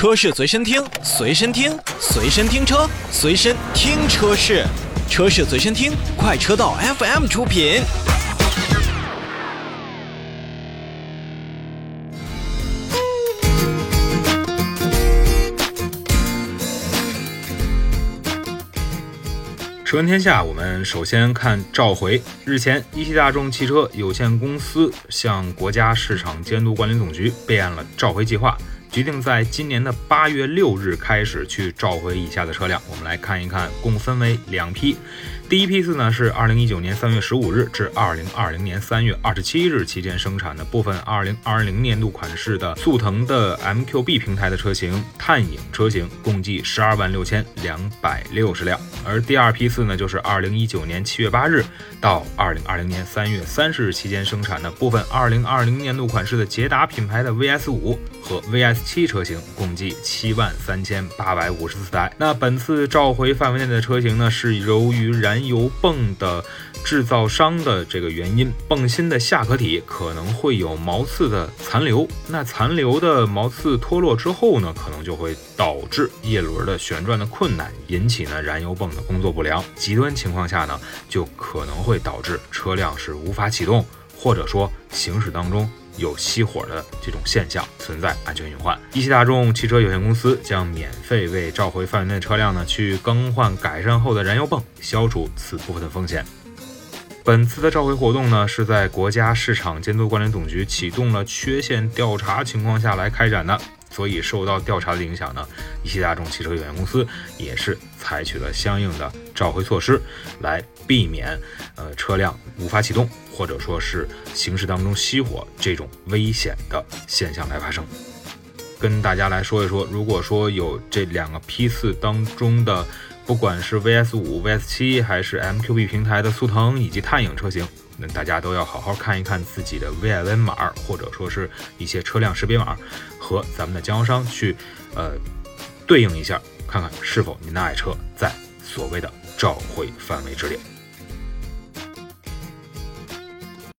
车市随身听，随身听，随身听车，随身听车市，车市随身听，快车道 FM 出品。车闻天下，我们首先看召回。日前，一汽大众汽车有限公司向国家市场监督管理总局备案了召回计划。决定在今年的八月六日开始去召回以下的车辆。我们来看一看，共分为两批。第一批次呢是二零一九年三月十五日至二零二零年三月二十七日期间生产的部分二零二零年度款式的速腾的 MQB 平台的车型、探影车型，共计十二万六千两百六十辆。而第二批次呢，就是二零一九年七月八日到二零二零年三月三十日期间生产的部分二零二零年度款式的捷达品牌的 VS 五和 VS 七车型，共计七万三千八百五十四台。那本次召回范围内的车型呢，是由于燃油泵的制造商的这个原因，泵芯的下壳体可能会有毛刺的残留。那残留的毛刺脱落之后呢，可能就会导致叶轮的旋转的困难，引起呢燃油泵的工作不良。极端情况下呢，就可能会导致车辆是无法启动，或者说行驶当中。有熄火的这种现象存在，安全隐患。一汽大众汽车有限公司将免费为召回范围内车辆呢去更换改善后的燃油泵，消除此部分的风险。本次的召回活动呢是在国家市场监督管理总局启动了缺陷调查情况下来开展的。所以受到调查的影响呢，一汽大众汽车有限公司也是采取了相应的召回措施，来避免呃车辆无法启动或者说是行驶当中熄火这种危险的现象来发生。跟大家来说一说，如果说有这两个批次当中的，不管是 VS 五、VS 七还是 MQB 平台的速腾以及探影车型。那大家都要好好看一看自己的 VIN 码，或者说是一些车辆识别码，和咱们的经销商去呃对应一下，看看是否您的爱车在所谓的召回范围之列。